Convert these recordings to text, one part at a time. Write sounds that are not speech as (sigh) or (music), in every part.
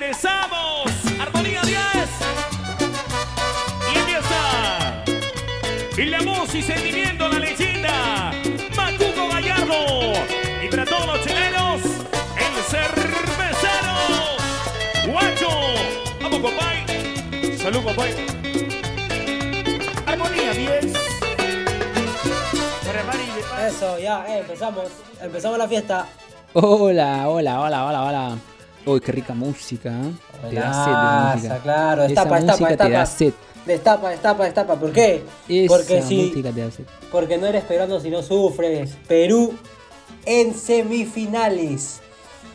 Regresamos. Armonía 10. Y empieza. Y la voz y sentimiento, la leyenda. Macuco Gallardo. Y para todos los chilenos, el cervecero. Guacho. Vamos, compay. Salud, compay. Armonía 10. Para Mari de Paz. Eso, ya, eh, empezamos. Empezamos la fiesta. Hola, hola, hola, hola, hola. Uy, qué rica música, ¿eh? Te da sed de música. claro. Esa Destapa, destapa, te da destapa. sed. Destapa, destapa, destapa. ¿Por qué? Esa Porque si, música te da sed. porque no eres peruano si no sufres. Perú en semifinales.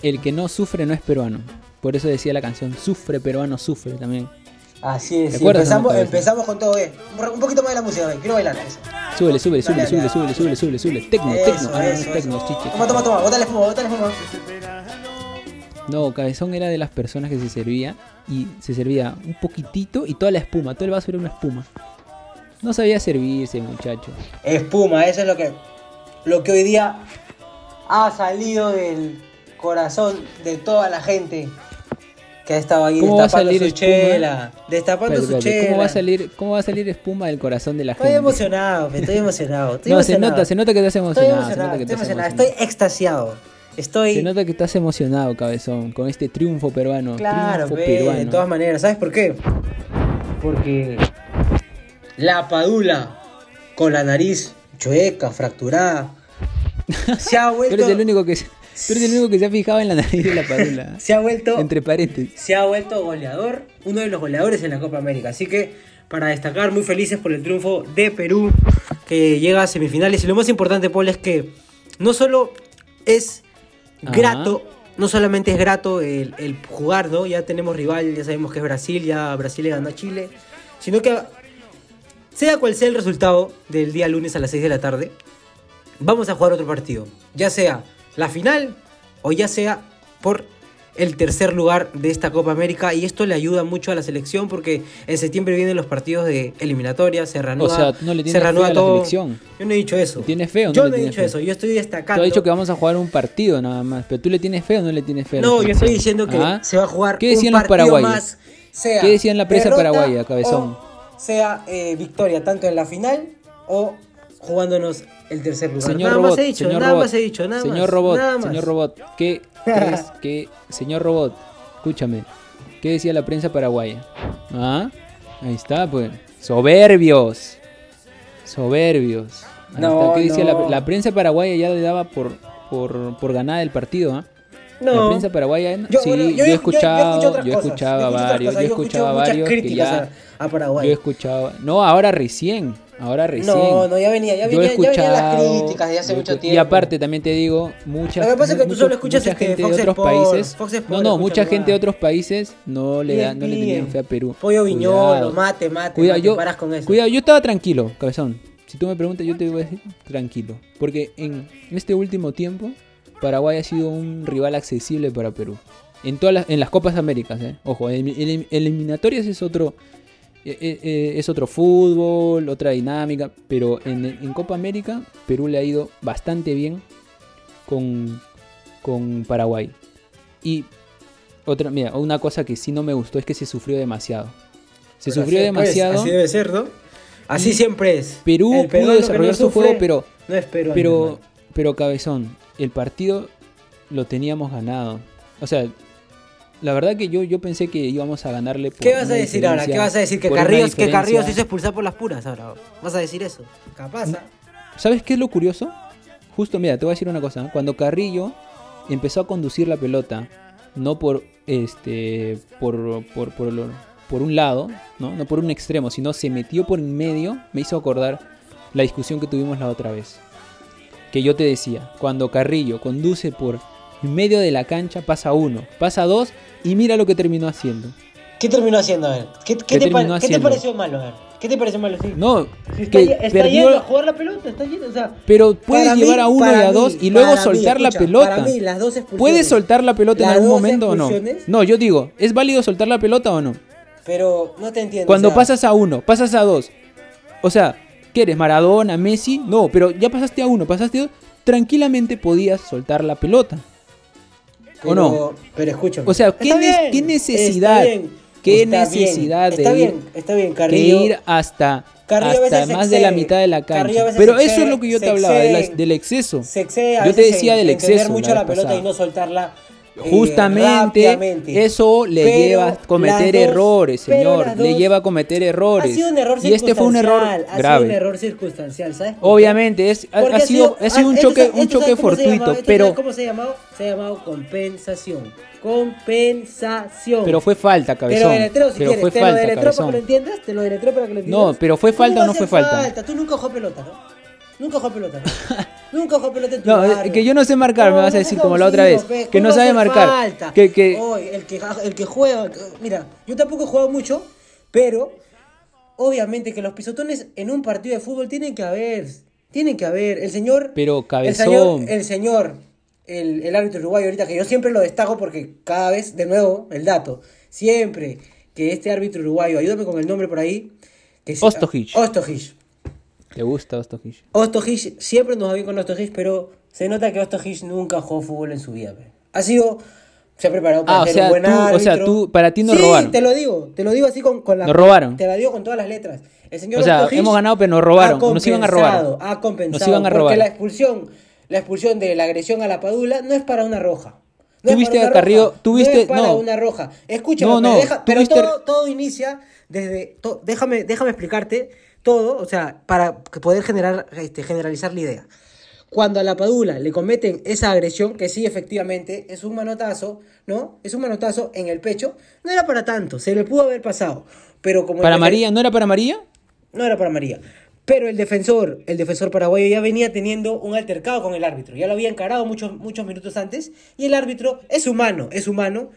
El que no sufre no es peruano. Por eso decía la canción, sufre peruano, sufre también. Así es. ¿Te sí, empezamos, con todo, eh. Un poquito más de la música, eh. Quiero bailar eso. Súbele, súbele, súbele, súbele, súbele, súbele, súbele. Tecno, tecno, ah, no, tecno, chiche. Toma, toma, toma. Bótale espuma, bótale espuma. No, Cabezón era de las personas que se servía y se servía un poquitito y toda la espuma, todo el vaso era una espuma. No sabía servirse, muchacho. Espuma, eso es lo que, lo que hoy día ha salido del corazón de toda la gente que ha estado ahí ¿Cómo va a destapando salir su espuma? chela. Destapando su chela. ¿Cómo va a salir, cómo va a salir espuma del corazón de la Estoy gente? emocionado, estoy emocionado. Estoy No, se emocionado. nota, se nota que estás Estoy emocionado. se emocionado, nota que estoy emocionado. emocionado. Estoy extasiado. Estoy. Se nota que estás emocionado, cabezón, con este triunfo peruano. Claro, triunfo peruano. de todas maneras. ¿Sabes por qué? Porque la padula con la nariz chueca, fracturada, (laughs) se ha vuelto. eres el único que el único que se ha fijado en la nariz de la padula. (laughs) Se ha vuelto. Entre paréntesis. se ha vuelto goleador, uno de los goleadores en la Copa América. Así que para destacar, muy felices por el triunfo de Perú, que llega a semifinales. Y lo más importante, Paul, es que no solo es Grato, no solamente es grato el, el jugar, ¿no? Ya tenemos rival, ya sabemos que es Brasil, ya Brasil le ganó a Chile, sino que sea cual sea el resultado del día lunes a las 6 de la tarde, vamos a jugar otro partido. Ya sea la final o ya sea por el tercer lugar de esta Copa América. Y esto le ayuda mucho a la selección porque en septiembre vienen los partidos de eliminatoria, se reanuda, O sea, tú no le se reanuda fe a la todo. selección. Yo no he dicho eso. ¿Le tienes fe o no Yo no he dicho fe? eso, yo estoy destacando. ha dicho que vamos a jugar un partido nada más. Pero tú le tienes fe o no le tienes fe. la No, yo estoy diciendo que ¿Ah? se va a jugar ¿Qué un decían los paraguayos? más. Sea ¿Qué decían la prensa paraguaya, cabezón? sea eh, victoria tanto en la final o jugándonos el tercer lugar. Señor nada Robot, más he dicho, señor nada Robot, más he dicho, nada señor más. Robot, nada más. señor Robot, ¿qué (laughs) crees que, señor Robot, escúchame, ¿qué decía la prensa paraguaya? ¿Ah? Ahí está, pues, soberbios, soberbios. Ahí No, está. ¿Qué decía la, no. la prensa paraguaya ya le daba por, por, por ganada el partido, ¿ah? No. La prensa paraguaya, Yo, sí, bueno, yo, he escuchado, yo, yo a escucho otras varios, yo he escucho escuchado a muchas varios que críticas ya, a, a Paraguay. yo he escuchado, no, ahora recién, ahora recién. No, no, ya venía, ya venía, ya venían las críticas de hace mucho tiempo. Y aparte también te digo, muchas Lo que pasa es que tú solo escuchas mucha este, gente Fox de otros países. Fox no, no, mucha gente de otros países no le da, no le tenían fe a Perú. Pollo viñolo, mate, mate, Cuidado, mate, yo, paras con eso. cuidado, yo estaba tranquilo, cabezón. Si tú me preguntas, yo te voy a decir tranquilo. Porque en este último tiempo, Paraguay ha sido un rival accesible para Perú. En todas las, en las Copas Américas, ¿eh? Ojo, en elim- eliminatorias es otro, es otro fútbol, otra dinámica. Pero en, en Copa América, Perú le ha ido bastante bien con, con Paraguay. Y otra, mira, una cosa que sí no me gustó es que se sufrió demasiado. Se Pero sufrió así pues, demasiado. así debe ser, ¿no? Así siempre es. Perú pudo desarrollar no su sufre, juego, pero, No es peruano. pero, pero cabezón, el partido lo teníamos ganado. O sea, la verdad que yo, yo pensé que íbamos a ganarle por ¿Qué vas a decir ahora? ¿Qué vas a decir? Que Carrillo, que diferencia- Carrillo se hizo expulsar por las puras ahora. ¿Vas a decir eso? Capaz. ¿ah? ¿Sabes qué es lo curioso? Justo, mira, te voy a decir una cosa. Cuando Carrillo empezó a conducir la pelota, no por este por, por, por, por un lado, ¿no? no por un extremo, sino se metió por en medio, me hizo acordar la discusión que tuvimos la otra vez. Que yo te decía, cuando Carrillo conduce por en medio de la cancha, pasa uno, pasa dos, y mira lo que terminó haciendo. ¿Qué terminó haciendo? A ver. ¿Qué, qué ¿Qué te, pa- terminó ¿qué te haciendo? pareció malo? A ver. ¿Qué te pareció malo? Sí. No, Si está, que ye- está perdió- yendo a jugar la pelota, está yendo, o sea, Pero puedes llevar mí- a uno y a mí- dos y luego mí, soltar la escucha, pelota. Para mí, las dos expulsiones. ¿Puedes soltar la pelota en algún momento o no? No, yo digo, ¿es válido soltar la pelota o no? Pero no te entiendo. Cuando o sea, pasas a uno, pasas a dos. O sea, ¿qué eres? ¿Maradona, Messi? No, pero ya pasaste a uno, pasaste a dos. Tranquilamente podías soltar la pelota. Pero, no? Pero escúchame. O sea, ¿qué ne- necesidad? ¿Qué está necesidad bien, de está ir- bien, está bien, que ir hasta, hasta más de la mitad de la cancha. Pero eso es lo que yo te hablaba, excede. del exceso. Se excede a Yo te decía del exceso. mucho la pelota pasada. y no soltarla. Eh, Justamente eso le Pero lleva a cometer dos- errores, señor. Le lleva a cometer errores. Ha sido un error y este fue un error Ha sido un error circunstancial, ¿sabes? Obviamente, es, ha, sido, ha sido un esto choque, sa- un esto choque ¿sabes cómo se fortuito, pero, ¿Cómo se ha llamado? Se ha llamado compensación. Compensación. pero fue falta, Te lo cabezón. deletreo si pero quieres. fue te lo deletreo para que lo cabezón. entiendas. Te lo deletreo para que lo entiendas. No, pero ¿fue falta o no fue falta? Tú nunca jugó pelota, ¿no? Nunca jugó pelota, ¿no? (laughs) nunca jugó pelota en tu No, barrio. que yo no sé marcar, me vas a decir como la otra vez, pe, que no ¿cómo va a sabe marcar, falta? que- que- el que, el que juega, mira, yo tampoco he jugado mucho, pero obviamente que los pisotones en un partido de fútbol tienen que haber, tienen que haber. El señor, Pero, el cabezón. señor, el señor, el, el árbitro uruguayo ahorita, que yo siempre lo destaco porque cada vez, de nuevo, el dato, siempre que este árbitro uruguayo, ayúdame con el nombre por ahí. Que Ostojic. Ostojic. ¿Te gusta Ostojic? Ostojic, siempre nos va bien con Ostojic, pero se nota que Ostojic nunca jugó fútbol en su vida. pe. Ha sido, se ha preparado para Ah, o ser sea, un buen tú- o sea, árbitro. tú- para ti nos sí, robaron. te lo digo, te lo digo así con, con la... Nos robaron. Te la digo con todas las letras. El señor O sea, hemos ganado, pero nos robaron. Nos iban a robar. Ha compensado. Nos iban a Porque robar. la expulsión, la expulsión de la agresión a la Padula no es para una roja. No Tú viste a Carrillo- roja, tú no es para no. una roja. Escúchame, No, pero no, deja- pero viste- todo, todo inicia desde. to- déjame, déjame explicarte todo, o sea, para poder generar, este, generalizar la idea. Cuando a la Padula le cometen esa agresión, que sí, efectivamente, es un manotazo, ¿no? Es un manotazo en el pecho, no era para tanto, se le pudo haber pasado. Pero como ¿Para María? ¿No era para María? no era para María. Pero el defensor, el defensor paraguayo ya venía teniendo un altercado con el árbitro. Ya lo había encarado muchos, muchos minutos antes. Y el árbitro es humano, es humano.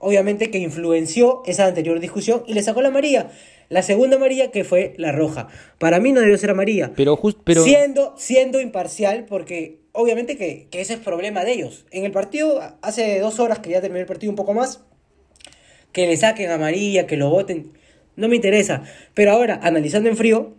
Obviamente que influenció esa anterior discusión y le sacó la María. La segunda María que fue la roja. Para mí no debió ser amarilla. Pero just- pero- Siendo, siendo imparcial porque obviamente que, que ese es problema de ellos. En el partido, hace dos horas que ya terminó el partido un poco más, que le saquen a María, que lo voten, no me interesa. Pero ahora, analizando en frío,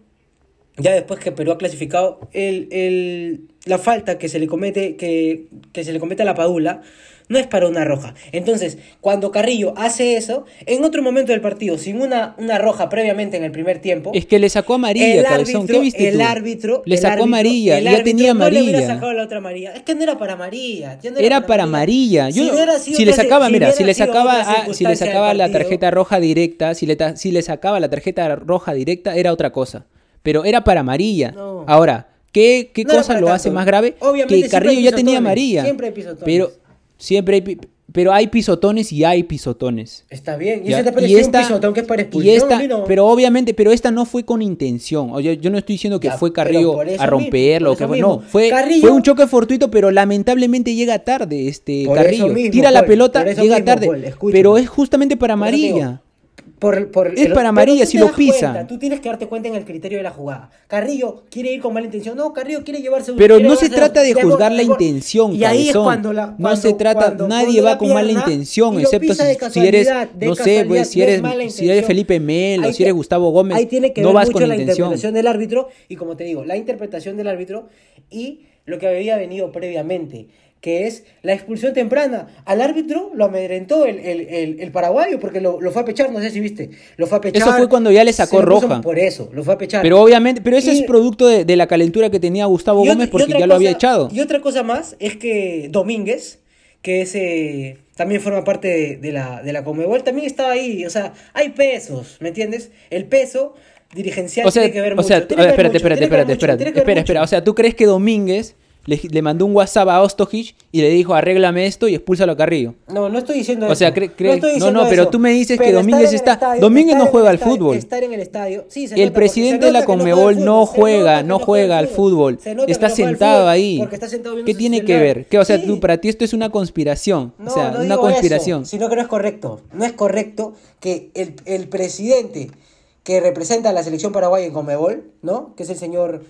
ya después que Perú ha clasificado, el, el- la falta que se le comete, que, que se le comete a la Padula, no es para una roja. Entonces, cuando Carrillo hace eso, en otro momento del partido, sin una, una roja previamente en el primer tiempo, Es que le sacó amarilla, el árbitro, ¿Qué viste el tú? árbitro, Le sacó árbitro- amarilla, el ya árbitro tenía no le hubiera sacado la otra amarilla. Es que no era para amarilla. ya no Era para amarilla. Yo, Si si le sacaba, si mira, si le sacaba, a- si le sacaba la tarjeta roja directa, si le, si le sacaba la tarjeta roja directa, era otra cosa. Pero era para amarilla. Ahora, ¿qué, qué No cosa lo tanto. hace más grave? Obviamente que Carrillo ya tenía amarilla. siempre hay pisotones. Pero siempre hay, pero hay pisotones y hay pisotones. Está bien. Y ese te pareció un pisotón que es para y expulsión, esta- pero obviamente, pero esta no fue con intención. O yo, yo no estoy diciendo que Ya, fue Carrillo a romperlo. mismo, que fue- no, fue, Carrillo- fue un choque fortuito, pero lamentablemente llega tarde este Carrillo. mismo, Tira la pelota, llega mismo, tarde. Paul, pero es justamente para amarilla. Por, por Es para amarilla si lo pisa. cuenta, tú tienes que darte cuenta en el criterio de la jugada. Carrillo quiere ir con mala intención. No, Carrillo quiere llevarse Pero quiere no se trata de juzgar la intención, Y ahí es cuando la. No cuando- se trata- cuando nadie va con mala intención, excepto si- si eres, no sé, pues, si no es eres- si eres. Felipe Melo, Ahí si eres Gustavo Gómez, ahí tiene que no ver vas mucho con la intención. interpretación del árbitro y como te digo, la interpretación del árbitro y lo que había venido previamente, que es la expulsión temprana. Al árbitro lo amedrentó el, el, el, el paraguayo porque lo, lo fue a pechar, no sé si viste. Lo fue a pechar. Eso fue cuando ya le sacó roja. Por eso, lo fue a pechar. Pero obviamente, pero eso Y- es producto de, de la calentura que tenía Gustavo Gómez porque ya lo había echado. Y otra cosa más es que Domínguez, que es, eh, también forma parte de, de la, de la Conmebol, también estaba ahí. O sea, hay pesos, ¿me entiendes? El peso dirigencial O sea, tiene que ver o mucho. sea, espérate, espérate, espérate, espérate, espera, espera. O sea, ¿tú crees que Domínguez le, le mandó un WhatsApp a Ostojic y le dijo arréglame esto y expúlsalo a Carrillo? No, no estoy diciendo O eso. sea, cre- cre- estoy no, diciendo no, pero eso. tú me dices que Domínguez está- estadio- Domínguez no juega al estadio- fútbol. Estar en el estadio. Sí, se El presidente de la no Conmebol no juega, no juega al fútbol. Está no sentado ahí. ¿Qué tiene que ver? ¿Qué, o sea, tú, para ti esto es una conspiración. No, o sea, no una conspiración. Sino que no es correcto. No es correcto que el, el presidente que representa a la selección paraguaya en Conmebol, ¿no? Que es el señor.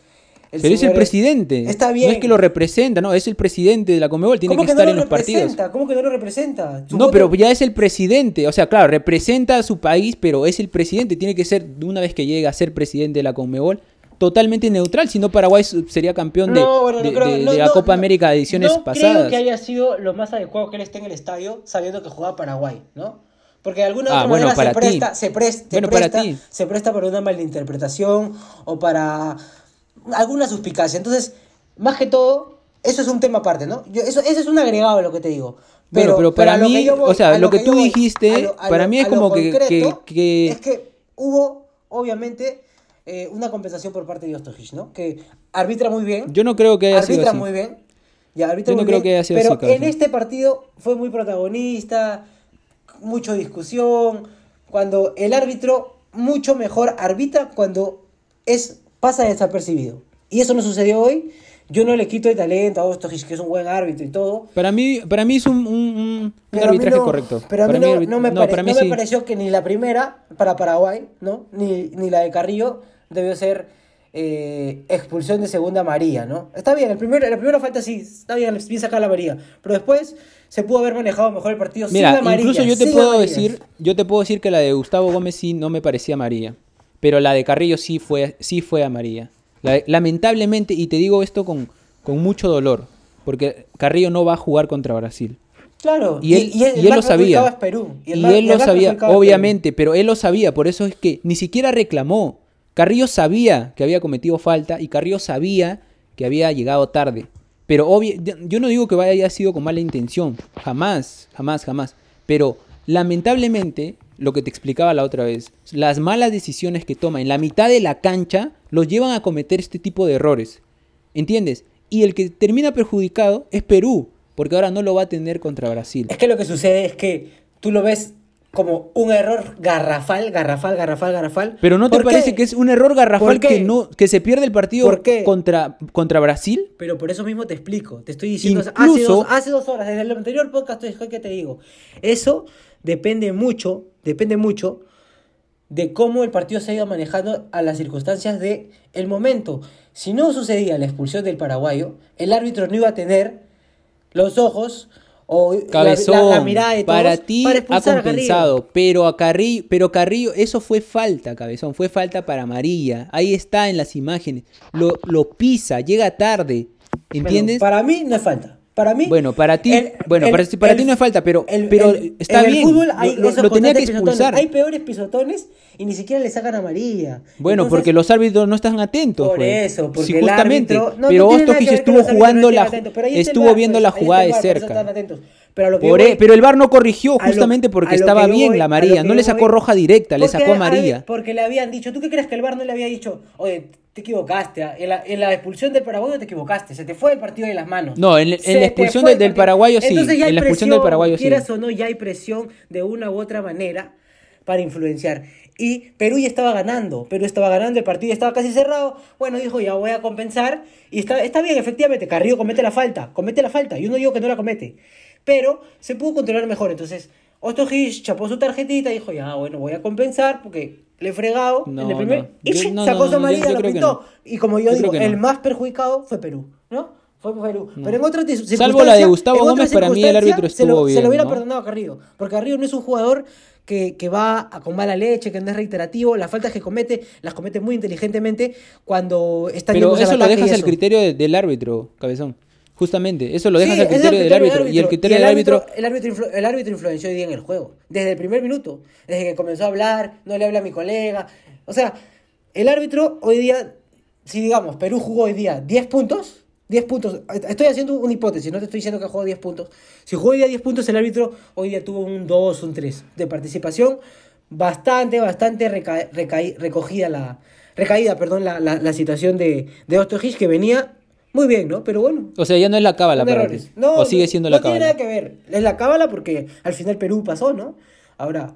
Pero es el presidente. Está bien. No es que lo representa, no, es el presidente de la Conmebol, tiene ¿Cómo que que estar no en lo los partidos. ¿Cómo que no lo representa? No, voto- pero ya es el presidente. O sea, claro, representa a su país, pero es el presidente. Tiene que ser, una vez que llega a ser presidente de la Conmebol, totalmente neutral, si no Paraguay sería campeón de, No, bueno, no de- creo- de- no, de la Copa América de ediciones no pasadas. creo que haya sido lo más adecuado que él esté en el estadio sabiendo que juega Paraguay, ¿no? Porque de alguna Ah, otra bueno, manera para se presta, se presta, se para presta, ti. se presta para una malinterpretación o para alguna suspicacia. Entonces, más que todo, eso es un tema aparte, ¿no? Yo, eso, eso es un agregado a lo que te digo. Bueno, pero para mí, voy- o sea, lo que tú voy, dijiste, lo- para lo- mí es como que- que- que- Es que hubo, obviamente, eh, una compensación por parte de Ostojic, ¿no? Que arbitra muy bien. Yo no creo que haya sido arbitra así. muy bien. Ya, arbitra Yo no muy creo bien, que haya sido pero así, en este partido fue muy protagonista, mucha discusión. Cuando el árbitro mucho mejor arbitra cuando es pasa desapercibido. Y eso no sucedió hoy. Yo no le quito el talento a Ostojic, que es un buen árbitro y todo. Para mí, para mí es un, un- un- Pero a mí arbitraje no- correcto. Pero a mí no, arbit- no me, no, pare- para mí no me sí. pareció que ni la primera para Paraguay, ¿no? Ni, ni la de Carrillo debió ser eh, expulsión de segunda amarilla, ¿no? Está bien, el primero, la primera falta sí, está bien, bien sacar la amarilla. Pero después se pudo haber manejado mejor el partido Mira, sin amarillas. incluso yo te puedo decir, yo te puedo decir que la de Gustavo Gómez sí no me parecía amarilla, pero la de Carrillo sí fue, sí fue amarilla. La lamentablemente, y te digo esto con, con mucho dolor, porque Carrillo no va a jugar contra Brasil. Claro, Y él, y el y él más lo sabía. perjudicado es Perú. Y, el él lo sabía, Perú. obviamente, pero él lo sabía, por eso es que ni siquiera reclamó. Carrillo sabía que había cometido falta y Carrillo sabía que había llegado tarde. Pero obvio, yo no digo que haya sido con mala intención, jamás, jamás, jamás. Pero lamentablemente, lo que te explicaba la otra vez, las malas decisiones que toma en la mitad de la cancha los llevan a cometer este tipo de errores. ¿Entiendes? Y el que termina perjudicado es Perú, porque ahora no lo va a tener contra Brasil. Es que lo que sucede es que tú lo ves como un error garrafal, garrafal, garrafal, garrafal. Pero ¿no te parece que es un error garrafal que no que se pierde el partido contra contra Brasil? Pero por eso mismo te explico. Te estoy diciendo hace, Incluso- dos, hace dos horas, desde el anterior podcast, es que te digo. Eso depende mucho, depende mucho de cómo el partido se ha ido manejando a las circunstancias del el momento. Si no sucedía la expulsión del paraguayo, el árbitro no iba a tener los ojos o Cabezón, la, la mirada de todos para ti para ha expulsar a Carrillo. compensado, pero a Carrillo, pero Carrillo, eso fue falta, Cabezón, fue falta para Amarilla. Ahí está en las imágenes. Lo, lo pisa, llega tarde. ¿Entiendes? Para mí no es falta. Para mí. Bueno, para ti- bueno, para- para ti no es falta, pero- pero está en el bien. fútbol hay Lo- tenía que pisotones. expulsar. Hay peores pisotones y ni siquiera le sacan amarilla. Bueno, Entonces, porque los árbitros no están atentos. Por pues. eso, porque Sí, el justamente. árbitro- no, pero no Ostojic estuvo jugando la, atentos, estuvo viendo la jugada de cerca. Pero, lo que Por yo e- voy- pero el VAR no corrigió a lo- justamente porque estaba bien voy- la amarilla. No le sacó voy- roja directa, le sacó a- amarilla. Porque le habían dicho, ¿tú qué crees que el VAR no le había dicho? Oye, te equivocaste. ah, En la, en la expulsión del paraguayo te equivocaste. Se te fue el partido de las manos. No, en- en la expulsión del- el del paraguayo sí, Entonces ya hay en la expulsión del presión, paraguayo sí. quieras o no, ya hay presión de una u otra manera para influenciar. Y Perú ya estaba ganando, Perú estaba ganando, el partido ya estaba casi cerrado. Bueno, dijo, ya voy a compensar. Y está, está bien, efectivamente, Carrillo comete la falta, comete la falta. Yo no digo que no la comete, pero se pudo controlar mejor. Entonces, Ostojic chapó su tarjetita y dijo, ya, bueno, voy a compensar porque le he fregado No, en el primer... no. Y Yo- ¡shit! (laughs) no, sacó su amarilla, lo pintó. Y como yo, Yo digo, el más perjudicado fue Perú, ¿no? Fue Perú. Pero en otras Salvo la de Gustavo Gómez, para mí el árbitro se lo- estuvo Se bien, lo hubiera perdonado a Carrillo. Porque Carrillo no es un jugador que, que va a- con mala leche, que no es reiterativo. Las faltas que comete, las comete muy inteligentemente cuando está Pero eso lo dejas al criterio de- del árbitro, cabezón. Justamente, eso lo dejas Sí, al criterio del árbitro. Y el criterio el del árbitro. El árbitro, influ- el árbitro influenció hoy día en el juego. Desde el primer minuto. Desde que comenzó a hablar, no le habla a mi colega. O sea, el árbitro hoy día, si digamos, Perú jugó hoy día 10 puntos. 10 puntos. Estoy haciendo una hipótesis, no te estoy diciendo que jugó 10 puntos. Si jugó hoy día 10 puntos, el árbitro hoy día tuvo un 2, un 3 de participación. Bastante, bastante reca- recogida la. Recaída, perdón, la, la, la situación de, de Ostojic, que venía muy bien, ¿no? Pero bueno, O sea, ya no es la cábala para ti. No, o sigue no- siendo no la tiene cábala. nada que ver. Es la cábala porque al final Perú pasó, ¿no? Ahora,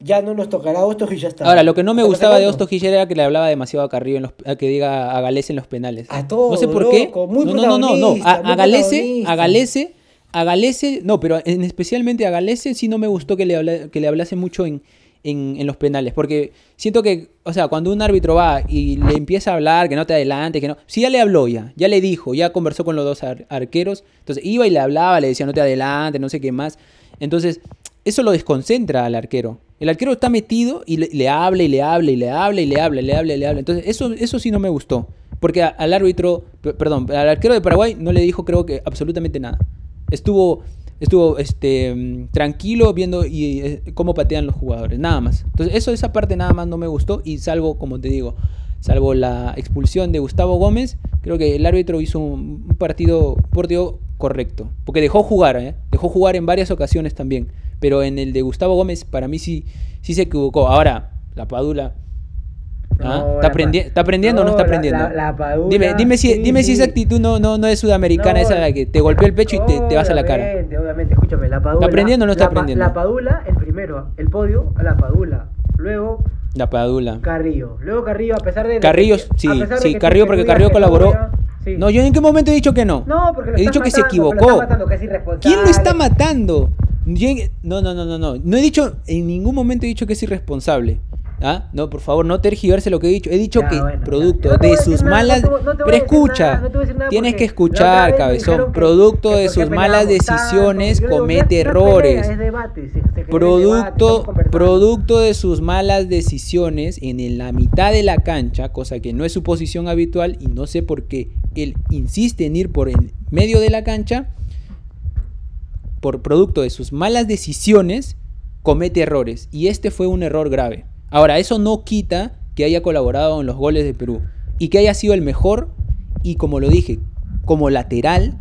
ya no nos tocará Ostojic y ya está. Ahora, lo que no me gustaba de hablando. Ostojic era que le hablaba demasiado a Carrillo, en los, a que diga a Galese en los penales. A todo, No sé por qué. loco, muy no, no, no, no, no. A, a Galese, a Galese, a Galese, no, pero en especialmente a Galese sí no me gustó que le, habla- que le hablase mucho en, en, los penales. Porque siento que, o sea, cuando un árbitro va y le empieza a hablar, que no te adelante, que no. Sí, ya le habló ya, ya le dijo, ya conversó con los dos ar- arqueros. Entonces iba y le hablaba, le decía no te adelante, no sé qué más. Entonces, eso lo desconcentra al arquero. El arquero está metido y le, habla y le habla y le habla y le habla, le habla y le habla. Entonces, eso, eso sí no me gustó. Porque al árbitro, perdón, al arquero de Paraguay no le dijo creo que absolutamente nada. Estuvo, estuvo este, tranquilo viendo y, eh, cómo patean los jugadores, nada más. Entonces, eso, esa parte nada más no me gustó y salvo, como te digo, salvo la expulsión de Gustavo Gómez, creo que el árbitro hizo un, partido, partido correcto. Porque dejó jugar, ¿eh? dejó jugar en varias ocasiones también. Pero en el de Gustavo Gómez, para mí sí, sí se equivocó. Ahora, la Padula. ¿Ah? No, ¿Está, aprendi- ¿Está aprendiendo o no está aprendiendo? la- la Padula, dime, dime, si, sí, dime si esa actitud no, no, no es sudamericana, esa la que te golpea el pecho y te, te vas a la cara. Obviamente, escúchame, la Padula. aprendiendo o no está aprendiendo? La Padula, el primero, el podio a la Padula. Luego La Padula. Carrillo. Luego Carrillo, a pesar de. Carrillo, sí, sí, Carrillo porque Carrillo colaboró. no, ya, sí. No, yo en qué momento he dicho que no. No, porque lo he dicho que se matando, que lo equivocó. estás matando, que es irresponsable. ¿Quién lo está matando? No, no, no, no, no. No he dicho, en ningún momento he dicho que es irresponsable. ¿Ah? No, por favor, no tergiverse lo que he dicho. He dicho Ya, que bueno, producto no de sus nada, malas. no te voy- no te voy Pero escucha, nada, tienes que escuchar, cabezón. que- Producto que de sus malas tanto. decisiones digo, comete pelea, errores. es debate, se- se genera debate, Producto, producto de sus malas decisiones en la mitad de la cancha, cosa que no es su posición habitual y no sé por qué él insiste en ir por el medio de la cancha, por producto de sus malas decisiones, comete errores. Y este fue un error grave. Ahora, eso no quita que haya colaborado en los goles de Perú y que haya sido el mejor y como lo dije, como lateral,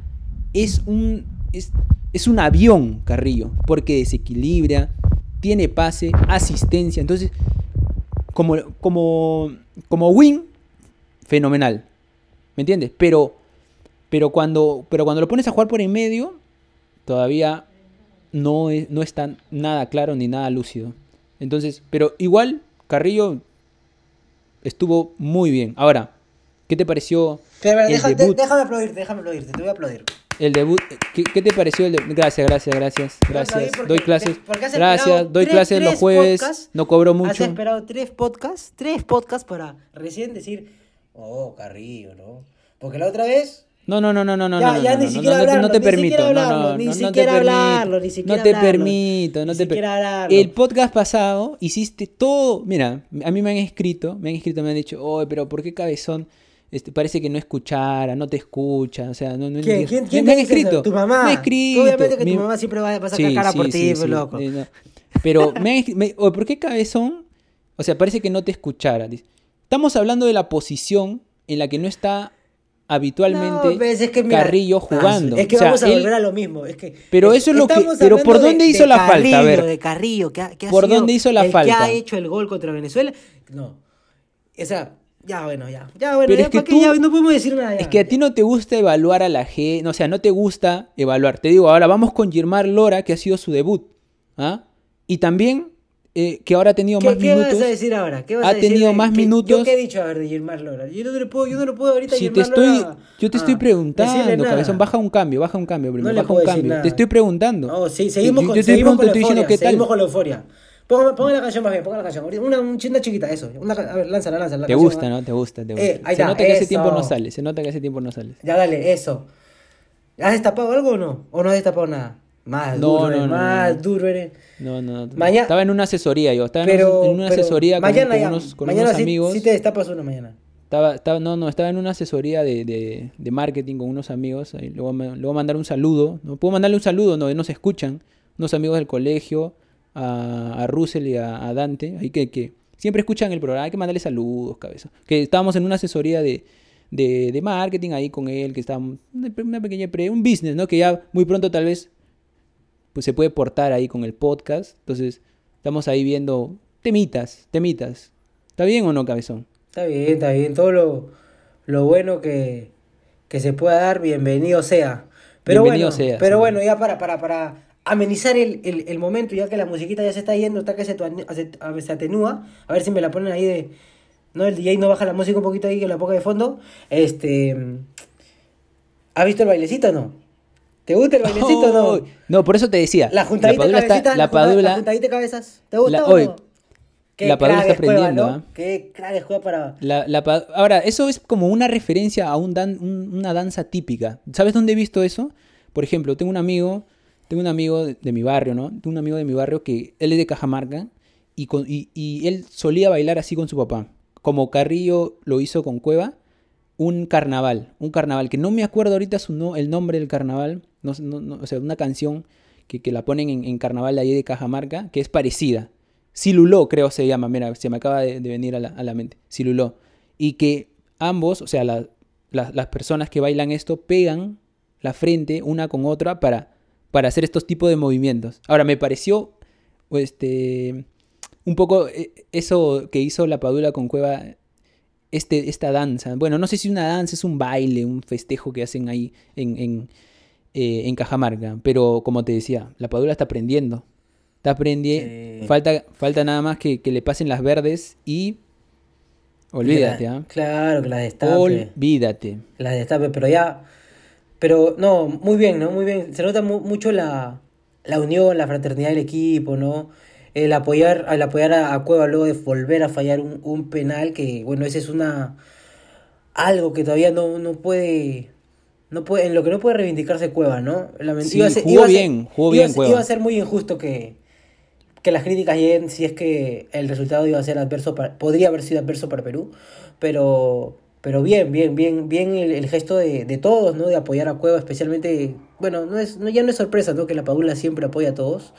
es un, es, es un avión Carrillo, porque desequilibra, tiene pase, asistencia. Entonces, como, como, como win, fenomenal. ¿Me entiendes? Pero, pero, cuando, pero cuando lo pones a jugar por en medio, todavía no, es, no está nada claro ni nada lúcido. Entonces, pero igual, Carrillo estuvo muy bien. Ahora, ¿qué te pareció Pero, pero, el deja- de- déjame aplaudirte, déjame aplaudirte, te voy a aplaudir. El debut, ¿qué, qué te pareció el debut? Gracias, gracias, gracias, gracias. porque- Doy clases, has gracias, doy tres- clases los tres jueves, podcasts, no cobro Has mucho. esperado tres podcasts, tres podcasts para recién decir, oh, Carrillo, ¿no? Porque la otra vez... No, no, no, no, no, no, Ya, no, ya no, ni no, siquiera no, te- hablarlo, no te ni permito, hablarlo, no, ni siquiera permito, hablarlo, ni siquiera no te hablarlo, permito, no ni te siquiera per- hablarlo. El podcast pasado hiciste todo, mira, a mí me han escrito, me han escrito, me han dicho, oh, pero ¿por qué cabezón? Este, parece que no escuchara, no te escucha, o sea, no, no ¿Quién, quién, quién me te han dice eso? escrito, ¿Tu mamá? me han escrito, Obviamente que mi- tu mamá siempre va, a sacar cara por ti, pues, loco. eh, no. Pero me han me- ¿por qué cabezón? O sea, parece que no te escuchara. Estamos hablando de la posición en la que no está habitualmente No, es que mira, Carrillo ah, jugando. Es que O sea, vamos a él- volver a lo mismo. Es que, Pero es- eso es lo que- pero ¿por dónde hizo la falta? A Carrillo, ver. De Carrillo, que ha, que ha ¿Por sido dónde hizo la el falta? Que ha hecho el gol contra Venezuela. No. O sea, ya bueno, ya. Ya bueno, Pero ya, es que tú- Ya no podemos decir nada. ya. Es que a ti no te gusta evaluar a la gente, o sea, no te gusta evaluar. Te digo, ahora vamos con Girmar Lora, que ha sido su debut. ¿ah? Y también eh, que ahora ha tenido ¿Qué, más qué minutos. vas a decir ahora? ¿Qué vas Ha a decir tenido de- más qué- minutos. ¿Yo qué he dicho a ver de Gilmar Lora? Yo no le puedo, yo no le puedo ahorita Si te Gilmar estoy, Lora, yo te estoy ah, decirle preguntando, cabezón, baja un cambio, baja un cambio primero, le baja un cambio. nada. Te estoy preguntando. No, sí, seguimos Yo- con, yo te seguimos pregunto, con la estoy euforia. diciendo qué tal. Seguimos con la euforia. Ponga, ponga la canción más bien, ponga la canción. Una, una chiquita, eso. Una, a ver, lánzala, lánzala. la Te canción, gusta. ¿no? Te gusta, te gusta. Eh, se nota que hace eso. tiempo no sale, se nota que hace tiempo no sale. Ya dale, eso. ¿Has destapado algo o no? ¿O no has destapado nada? Más No, duro, no, no, más no. duro. eres. No, no, no. Maña- Estaba en una asesoría yo, estaba en Pero, una- en una pero asesoría con, mañana unos, con mañana unos sí, amigos. sí te destapas una mañana. Estaba, estaba, no, no, estaba en una asesoría de, de, de marketing con unos amigos. Ahí le, voy a, ma- le voy a mandar un saludo. ¿no? ¿Puedo mandarle un saludo? No, nos escuchan. Unos amigos del colegio, a, a Russell y a, a Dante. Ahí que, que siempre escuchan el programa. Hay que mandarle saludos, cabeza. Que estábamos en una asesoría de, de, de marketing ahí con él. Que estábamos. Una pequeña. pre- un business, ¿no? Que ya muy pronto tal vez pues se puede portar ahí con el podcast. Entonces, estamos ahí viendo temitas, temitas. ¿Está bien o no, cabezón? Está bien, está bien. Todo lo, lo bueno que, que se pueda dar, bienvenido sea. Pero Bienvenido bueno, sea, pero sí. bueno, ya para, para, para amenizar el, el, el momento, ya que la musiquita ya se está yendo, está que se, se atenúa. A ver si me la ponen ahí de. No, el DJ no baja la música un poquito ahí, que la ponga de fondo. Este. ¿Has visto el bailecito o no? ¿Te gusta el bailecito o no? No, por eso te decía. La juntadita Padula está- cabecita, la la, Padula, la juntadita de cabezas. ¿Te gusta La- o no? Qué la Padula está aprendiendo, ¿no? ¿ah? Qué crack es Cueva para... la- la ahora, eso es como una referencia a un dan- un- una danza típica. ¿Sabes dónde he visto eso? Por ejemplo, tengo un amigo tengo un amigo de, de mi barrio, ¿no? Tengo un amigo de mi barrio que él es de Cajamarca y, con, y, y él solía bailar así con su papá. Como Carrillo lo hizo con Cueva, un carnaval, un carnaval, que no me acuerdo ahorita su no, el nombre del carnaval, no, o sea, una canción que, que la ponen en, carnaval ahí de Cajamarca, que es parecida. Siluló, creo se llama, mira, se me acaba de, venir a la, mente, Siluló. Y que ambos, o sea, la- la- las personas que bailan esto pegan la frente una con otra para, para hacer estos tipos de movimientos. Ahora, me pareció este, un poco eh, eso que hizo la Padula con Cueva, este, esta danza. Bueno, no sé si una danza, es un baile, un festejo que hacen ahí en, eh, en Cajamarca. Pero como te decía, la Padula está aprendiendo. Está aprendiendo. Sí. Falta, falta nada más que, que le pasen las verdes y... Olvídate, ¿ah? Claro, que la destape. Olvídate. La destape, pero ya. Pero no, muy bien, ¿no? Muy bien. Se nota mu- mucho la, la unión, la fraternidad del equipo, ¿no? El apoyar, al apoyar a, a Cueva luego de volver a fallar un, un penal, que bueno, ese es una. algo que todavía no, no puede. No puede, en lo que no puede reivindicarse Cueva, ¿no? Sí, iba a ser- jugó iba a ser- bien, jugó iba a bien ser- Cueva. Iba a ser muy injusto que, que las críticas lleguen si es que el resultado iba a ser adverso para, podría haber sido adverso para Perú, pero pero bien, bien, bien, bien el, el gesto de, de todos, ¿no? De apoyar a Cueva, especialmente, bueno, no es, no, ya no es sorpresa, ¿no? Que la Padula siempre apoya a todos,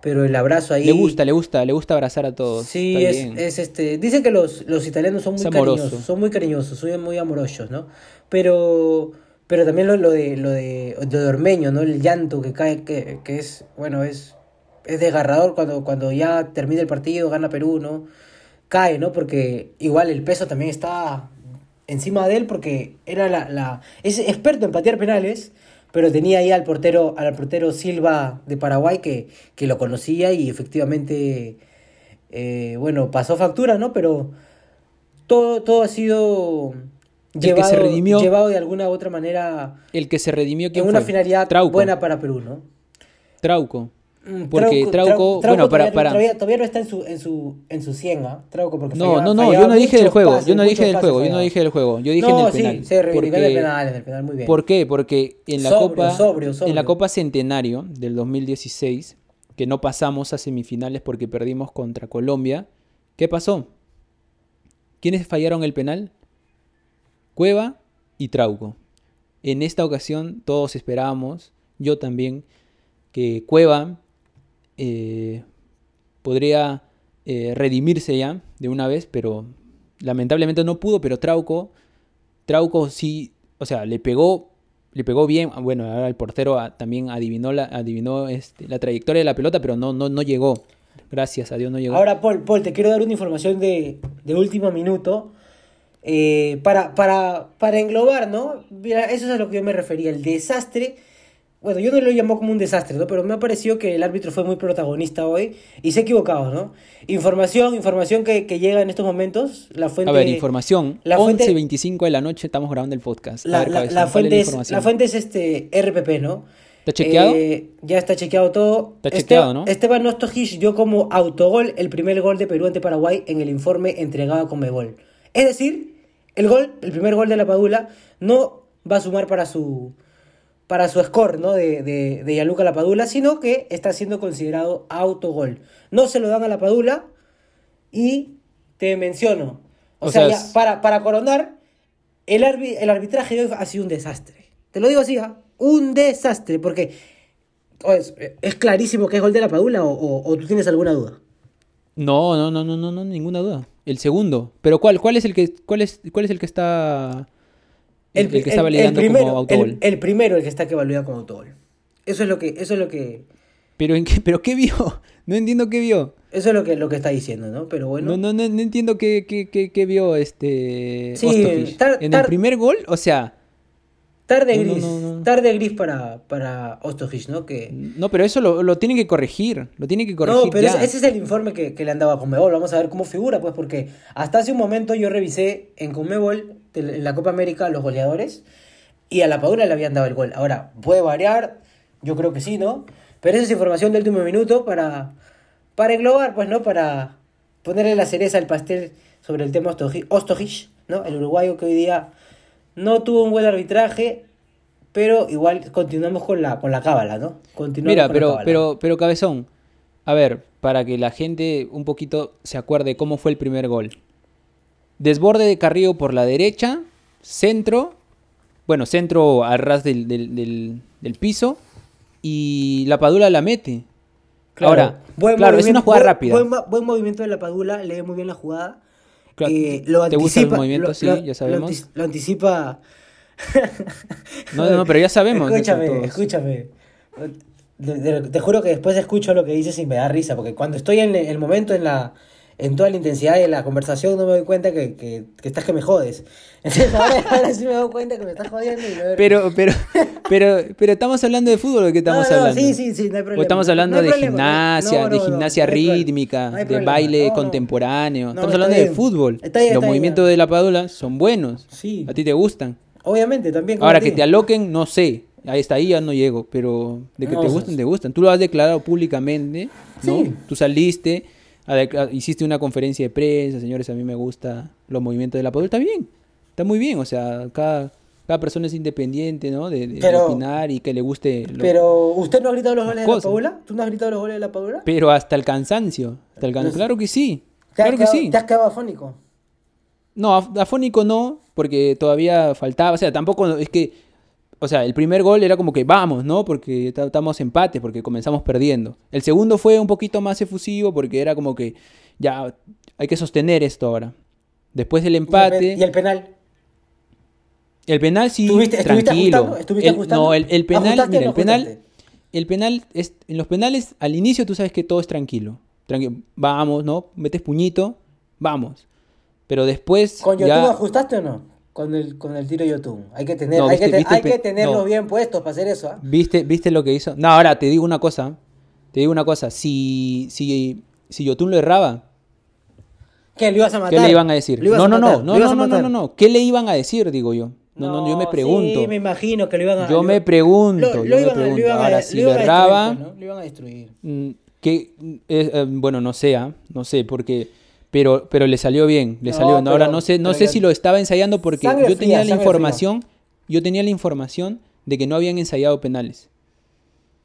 pero el abrazo ahí. Le gusta, le gusta, le gusta abrazar a todos. Sí, es, es este. Dicen que los, los italianos son muy Es cariñosos, son muy cariñosos, son muy amorosos, ¿no? Pero, pero también lo, lo de lo de, de Ormeño, ¿no? El llanto que cae, que, que es, bueno, es, es desgarrador cuando, cuando ya termina el partido, gana Perú, ¿no? Cae, ¿no? Porque igual el peso también está encima de él porque era la, la es experto en patear penales, pero tenía ahí al portero al portero Silva de Paraguay que, que lo conocía y efectivamente eh, bueno, pasó factura, ¿no? Pero todo, todo ha sido que llevado, se redimió- llevado de alguna u otra manera El que se redimió en ¿quién una fue? finalidad Trauco. buena para Perú, ¿no? Trauco. Mm, Porque Trauco- Trau- bueno, para- todavía, no- para- Todavía, todavía no está en su, en su, en su 100, ¿ah? Trauco porque No, fallaba- no, no, fallaba yo no dije del juego, pases, yo no dije del juego, yo no fallaba. dije del juego, yo dije no, en el sí, penal. se en el Porque- penal, en el penal, muy bien. ¿Por qué? Porque en la Sobrio, Copa sobrio, en sobrio. la Copa Centenario del 2016, que no pasamos a semifinales porque perdimos contra Colombia, ¿qué pasó? ¿Quiénes fallaron el penal? Cueva y Trauco. En esta ocasión todos esperábamos, yo también, que Cueva eh, podría eh, redimirse ya de una vez, pero lamentablemente no pudo, pero Trauco, Trauco sí, o sea, le pegó, le pegó bien, bueno, ahora el portero ah, también adivinó la, adivinó este, la trayectoria de la pelota, pero no, no, no llegó. Gracias a Dios no llegó. Ahora, Paul, Paul, te quiero dar una información de, de último minuto. Eh, para, para, para englobar, ¿no? Mira, eso es a lo que yo me refería, el desastre. Bueno, yo no lo llamo como un desastre, ¿no? Pero me ha parecido que el árbitro fue muy protagonista hoy y se ha equivocado, ¿no? Información, información que, que llega en estos momentos. La fuente, a ver, información. la fuente- 11.25 de la noche estamos grabando el podcast. La, ver, la- cabezón, la ¿cuál es fuente es, la fuente es este RPP, ¿no? ¿Está chequeado? Eh, ya está chequeado todo. Está chequeado, Este- ¿no? Esteban Ostojic dio como autogol el primer gol de Perú ante Paraguay en el informe entregado a Conmebol. Es decir, el gol, el primer gol de la Padula, no va a sumar para su para su score ¿no? de, de, de Gianluca Lapadula, sino que está siendo considerado autogol. No se lo dan a la Padula y te menciono. O, O sea, sea, ya, para, para coronar, el, arbi- el arbitraje de hoy ha sido un desastre. Te lo digo así, ¿ah? un desastre, porque es, es clarísimo que es gol de la Padula o, o- o tú tienes alguna duda. No, no, no, no, no, no, ninguna duda. El segundo. Pero ¿cuál, cuál es el que, cuál es, cuál es el que está, el, el que está validando primero, como autogol? el, primero, el que está que valida como autogol. Eso es lo que, eso es lo que, Pero en qué, pero qué vio? (laughs) No entiendo qué vio. eso es lo que, lo que está diciendo, ¿no? Pero bueno. No, no, no, no entiendo qué, qué, qué, qué vio este Sí, tar- En el primer gol, o sea, Tarde no, gris, no, no. tarde gris para, para Ostojic, ¿no? Que, no, pero eso lo, lo tiene que corregir, lo tiene que corregir no, pero ya. ese, es el informe que, que le han dado a Conmebol. Vamos a ver cómo figura, pues, porque hasta hace un momento yo revisé en Conmebol, en la Copa América, los goleadores, y a la Padula le habían dado el gol. Ahora, puede variar, yo creo que sí, ¿no? Pero esa es información del último minuto para, para englobar, pues, ¿no? Para ponerle la cereza al pastel sobre el tema Ostojic, ¿no? El uruguayo que hoy día no tuvo un buen arbitraje, pero igual continuamos con la con la cábala, ¿no? Continuamos Mira, con la pero, cábala. pero, pero Cabezón, a ver, para que la gente un poquito se acuerde cómo fue el primer gol. Desborde de Carrillo por la derecha, centro, bueno, centro al ras del, del- del- del piso, y la Padula la mete. Ahora, buen claro, es una jugada buen- rápida. Buen movimiento de la Padula, lee muy bien la jugada. Eh, lo ¿te gusta el anticipa- movimiento? lo- Sí, lo- ya lo sabemos. Lo, anticipa. No, no, pero ya sabemos. Escúchame, escúchame. Te juro que después escucho lo que dices y me da risa, porque cuando estoy en el momento, en la en toda la intensidad de la conversación, no me doy cuenta que, que, que estás que me jodes. Entonces (laughs) ahora, ahora sí me doy cuenta que me estás jodiendo. Y lo- Pero, pero, (laughs) pero, pero estamos hablando de fútbol, ¿de qué estamos No, no, hablando? Sí, sí, sí, no hay problema. O estamos hablando de problema, gimnasia, de gimnasia rítmica, de baile contemporáneo. Estamos hablando de fútbol. Está bien, Los está movimientos de la padula son buenos. Sí. A ti te gustan. Obviamente, también. Ahora que te aloquen, no sé. Ahí está, ahí ya no llego. Pero de que te o gustan, te gustan. Tú lo has declarado públicamente, ¿no? Sí. Tú saliste, hiciste una conferencia de prensa, señores, a mí me gustan los movimientos de la padula. Está bien, está muy bien. O sea, cada, cada persona es independiente, ¿no? De, de- de Pero- opinar y que le guste. lo- Pero, ¿usted no ha gritado los goles de la. Padula? ¿Tú no has gritado los goles de la Padula? Pero hasta el cansancio. Hasta el can- No sé. Claro que sí. ¿Te has Claro que sí. ¿Te has quedado afónico? No, af- afónico no, porque todavía faltaba. O sea, tampoco es que. O sea, el primer gol era como que vamos, ¿no? Porque ta- estamos empate, porque comenzamos perdiendo. El segundo fue un poquito más efusivo, porque era como que ya hay que sostener esto ahora. Después del ¿Y el empate. ¿Y el penal? El penal sí, ¿Estuviste- estuviste tranquilo. ajustando? ¿Estuviste El- ajustando? no, el, el penal, ¿Ajustaste o mira, no el penal, el penal es, en los penales al inicio tú sabes que todo es tranquilo. Tranqui- vamos, ¿no? Metes puñito, vamos. Pero después ¿Con ya Yotun ajustaste o no? Con el, con el tiro Yotun. Hay que, tener, No, hay viste- que, te- hay el pe- que tenerlos no. bien puestos para hacer eso. ¿ah? ¿Viste, ¿Viste lo que hizo? No, ahora te digo una cosa. Te digo una cosa. Si, si, si Yotun lo erraba, ¿Qué? ¿Le ibas a matar? ¿qué le iban a decir? ¿Lo ibas No, a no, no, no, ¿Lo ibas no, no, no, no, no. ¿Qué le iban a decir, digo yo? No, no, yo me pregunto. Sí, me imagino que lo iban a... Yo me pregunto, Lo, yo me iban, lo pregunto. iban a, Ahora, si lo erraba- pues. Lo iban a destruir. Mm, que eh, eh, bueno no sé ¿ah? no sé porque pero pero le salió bien le No, salió bien. ahora no sé no sé si lo estaba ensayando porque yo tenía fría, la información yo tenía la información de que no habían ensayado penales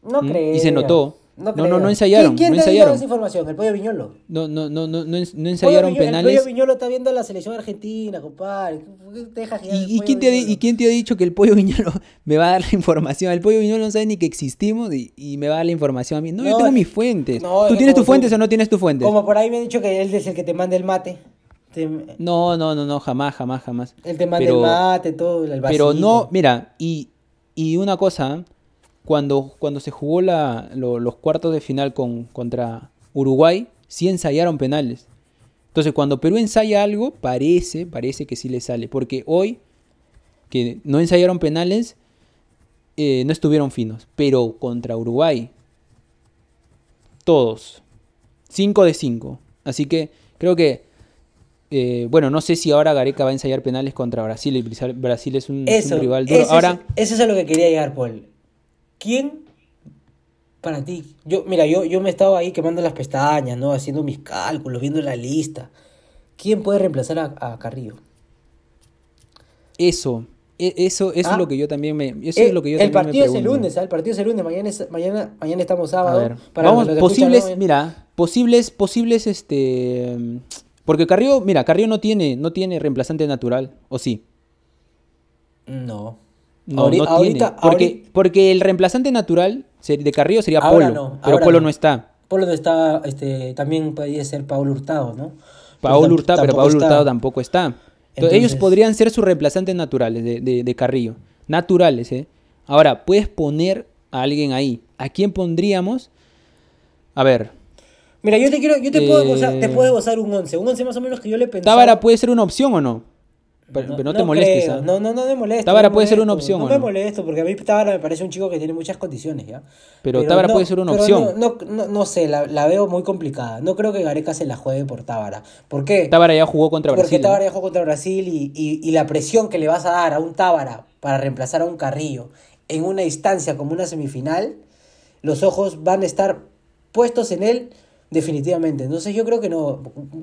No ¿Mm? creo. Y se notó. No, no, creo. no ensayaron, ¿Quién, quién no ensayaron. esa información? El pollo Viñolo. no no no no no, no Pollo ensayaron Viñolo- El penales pollo Viñolo está viendo la selección argentina, compadre. ¿Por qué te dejas girar el ¿Y, quién te ha, di- Viñolo? ¿Y quién te ha dicho que el pollo viñolo (laughs) me va a dar la información? El pollo viñolo no sabe ni que existimos y, y me va a dar la información a mí. No, yo No, tengo es- mis fuentes. no, es ¿Tú tienes tus fuentes o no tienes tus fuentes? Como por ahí me han dicho que él es el que te manda el mate. Te- No, no, no, no, jamás, jamás, jamás. él te manda Pero- el mate, todo, el vasito. Pero no, mira, y, y una cosa, cuando, cuando se jugó la, lo- los cuartos de final con, contra Uruguay, sí ensayaron penales. Entonces, cuando Perú ensaya algo, parece, parece que sí le sale. Porque hoy, que no ensayaron penales, eh, no estuvieron finos. Pero contra Uruguay, todos. 5 de 5. Así que creo que, eh, bueno, no sé si ahora Gareca va a ensayar penales contra Brasil. Y Brasil- es un, es un Eso, rival duro. eso, Ahora, es, eso es a lo que quería llegar, Paul. ¿Quién para ti? Yo, mira, yo, yo me estaba ahí quemando las pestañas, ¿no? Haciendo mis cálculos, viendo la lista. ¿Quién puede reemplazar a, a Carrillo? eso, e- eso, eso Ah. es lo que yo también me, eso Eh, es lo que yo el también me partido es el lunes, ¿ah? El partido es el lunes. Mañana, es- mañana, mañana estamos A sábado. ver, para vamos, escuchan, posibles, ¿no? mira, posibles, posibles, este, porque Carrillo, mira, Carrillo no tiene, no tiene reemplazante natural, ¿o sí? No. No, Ahori- no ahorita- tiene, porque, ahorita- porque el reemplazante natural de Carrillo sería Polo, no, pero Polo no. no está. Por donde está, este, también podría ser Paul Hurtado, ¿no? Tam- Hurtado, pero está. Hurtado tampoco está. Entonces, ellos podrían ser sus reemplazantes naturales de, de- de Carrillo. Naturales, ¿eh? Ahora, puedes poner a alguien ahí. ¿A quién pondríamos? A ver, Mira, yo te quiero, yo te puedo Eh, gozar, te puedo gozar un 11, un 11 más o menos que yo le pensaba. ¿Tábara puede ser una opción o no? Pero pero no, te molestes, creo. ¿ah? No, no, no me molesto. Tábara puede ser una opción, No ¿o me molesto, porque a mí Tábara me parece un chico que tiene muchas condiciones, ¿ya? Pero Tábara puede ser una pero opción. No, no, no, no sé, la, la veo muy complicada. No creo que Gareca se la juegue por Tábara. ¿Por qué? Tábara ya jugó contra Porque Brasil. ¿no? Tábara ya jugó contra Brasil y, y, y la presión que le vas a dar a un Tábara para reemplazar a un Carrillo en una instancia como una semifinal, los ojos van a estar puestos en él definitivamente. Entonces yo creo que no,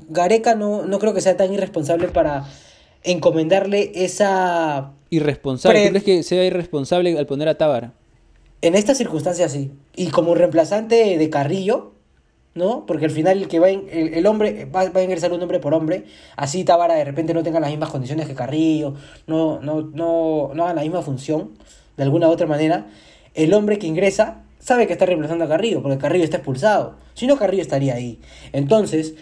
Gareca no, no creo que sea tan irresponsable para encomendarle esa... Irresponsable. Pre- ¿Tú crees que sea irresponsable al poner a Tábara? En estas circunstancias sí. Y como reemplazante de Carrillo, ¿no? Porque al final el que va el, el hombre va, va a ingresar un hombre por hombre, así Tábara de repente no tenga las mismas condiciones que Carrillo, no, no, no, no haga la misma función, de alguna u otra manera, el hombre que ingresa sabe que está reemplazando a Carrillo, porque Carrillo está expulsado. Si no, Carrillo estaría ahí. Entonces,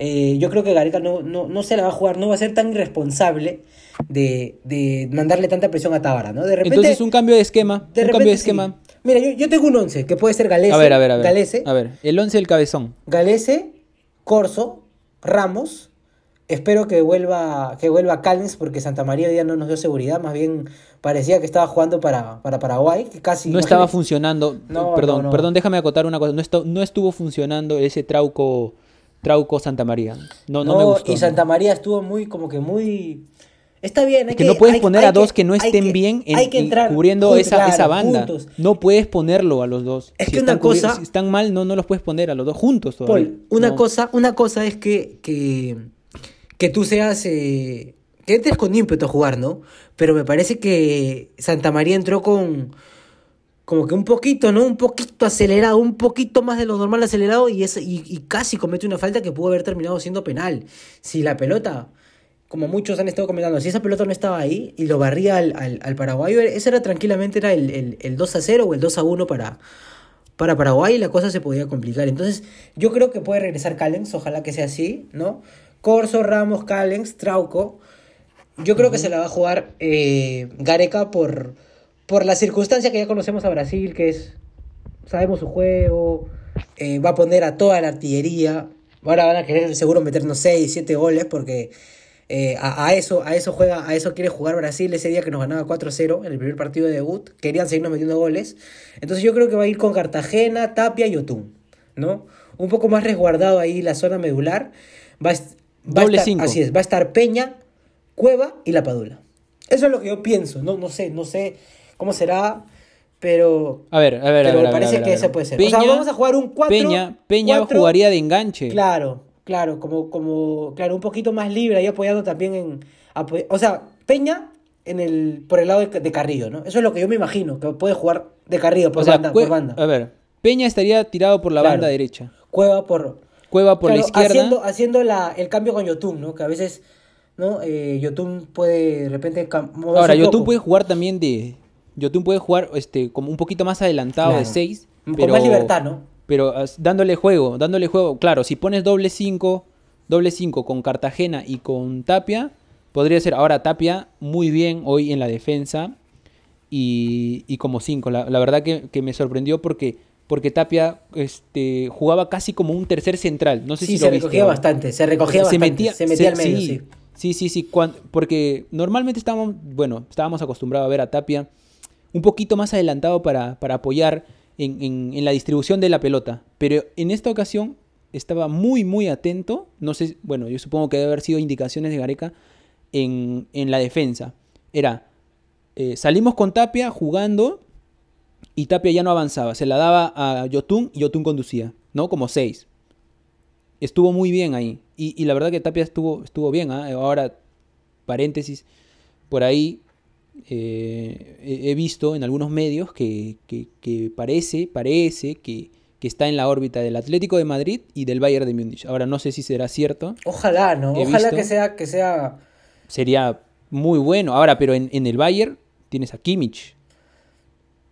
eh, yo creo que Gareca no, no, no se la va a jugar, no va a ser tan irresponsable de, de mandarle tanta presión a Tábara, ¿no? De repente, Entonces un cambio de esquema. de un repente cambio de sí. esquema. Mira, yo, yo tengo un 11 que puede ser Galese, A ver, a ver, a ver. Galese, A ver, el 11 del cabezón. Galese, Corso, Ramos. Espero que vuelva que vuelva Callens porque Santa María hoy día no nos dio seguridad, más bien parecía que estaba jugando para, para Paraguay, que casi No estaba funcionando. No, perdón, no, no. perdón, déjame acotar una cosa. No estuvo funcionando ese Trauco, Trauco Santa María. No, no, me gustó. y. Santa María estuvo muy como que muy Está bien, hay que no puedes hay- poner hay a dos que, no estén que- bien en, que entrar cubriendo juntos, esa, claro, esa banda. juntos. No puedes ponerlo a los dos. Es Si que una cosa- si están mal, no, no los puedes poner a los dos juntos todavía. Paul, una No. cosa, una cosa es que, que, que tú seas, eh, que entres con ímpetu a jugar, ¿no? Pero me parece que Santa María entró con, como que un poquito, ¿no? Un poquito acelerado, un poquito más de lo normal acelerado y, es, y, y casi comete una falta que pudo haber terminado siendo penal. Si la pelota, como muchos han estado comentando, si esa pelota no estaba ahí y lo barría al, al, al paraguayo, ese era tranquilamente era el, el, el 2 a 0 o el 2 a 1 para, para Paraguay y la cosa se podía complicar. Entonces, yo creo que puede regresar Callens, ojalá que sea así, ¿no? Corso, Ramos, Callens, Trauco. Yo creo que se la va a jugar eh, Gareca por, por la circunstancia que ya conocemos a Brasil, que es, sabemos su juego, eh, va a poner a toda la artillería. Ahora van a querer seguro meternos 6, 7 goles porque eh, a, a eso, a eso juega, a eso quiere jugar Brasil ese día que nos ganaba 4-0 en el primer partido de debut. Querían seguirnos metiendo goles. Entonces yo creo que va a ir con Cartagena, Tapia y Otún, ¿no? Un poco más resguardado ahí la zona medular. Va a, va a Doble estar, cinco. así es, va a estar Peña, Cueva y La Padula. Eso es lo que yo pienso, no, no sé, no sé cómo será, pero A ver, a ver, a Pero ver. me a ver, parece a ver, que ese puede ser. O sea, vamos a jugar un cuatro- Peña, Peña jugaría de enganche. Claro, claro, como, como, claro, un poquito más libre, ahí apoyando también en, apoy- o sea, Peña en el, por el lado de, de Carrillo, ¿no? Eso es lo que yo me imagino, que puede jugar de Carrillo por O sea, banda, por banda. A ver, Peña estaría tirado por la Claro. banda derecha. Cueva por, Cueva por la izquierda. haciendo, haciendo la, el cambio con Yotun, ¿no? Que a veces, ¿no? Eh, Yotun puede de repente moverse Ahora, un Yotun poco. puede jugar también de. Yotun puede jugar este, como un poquito más adelantado de Claro. 6. Con más libertad, ¿no? Pero as- dándole juego, dándole juego. Claro, si pones doble 5, doble 5 con Cartagena y con Tapia, podría ser. Ahora, Tapia muy bien hoy en la defensa y, y como 5. La, la verdad que, que me sorprendió porque, porque Tapia este, jugaba casi como un tercer central. No sé Sí, si se lo recogía bastante, se recogía se bastante, metía, se metía se- al medio, sí, sí. Sí, sí, sí, cuan- porque normalmente estábamos, bueno, estábamos acostumbrados a ver a Tapia un poquito más adelantado para, para apoyar en, en- la distribución de la pelota, pero en esta ocasión estaba muy, muy atento, no sé, bueno, yo supongo que debe haber sido indicaciones de Gareca en, en la defensa. Era, eh, salimos con Tapia jugando y Tapia ya no avanzaba, se la daba a Yotun y Yotun conducía, ¿no? Como seis estuvo muy bien ahí. Y, y la verdad que Tapia estuvo, estuvo bien. ¿ah? Ahora, paréntesis, por ahí eh, he, visto en algunos medios que, que- que parece, parece que, que está en la órbita del Atlético de Madrid y del Bayern de Múnich. Ahora no sé si será cierto. Ojalá, ¿no? He Ojalá visto. que sea, que sea Sería muy bueno. Ahora, pero en, en el Bayern tienes a Kimmich.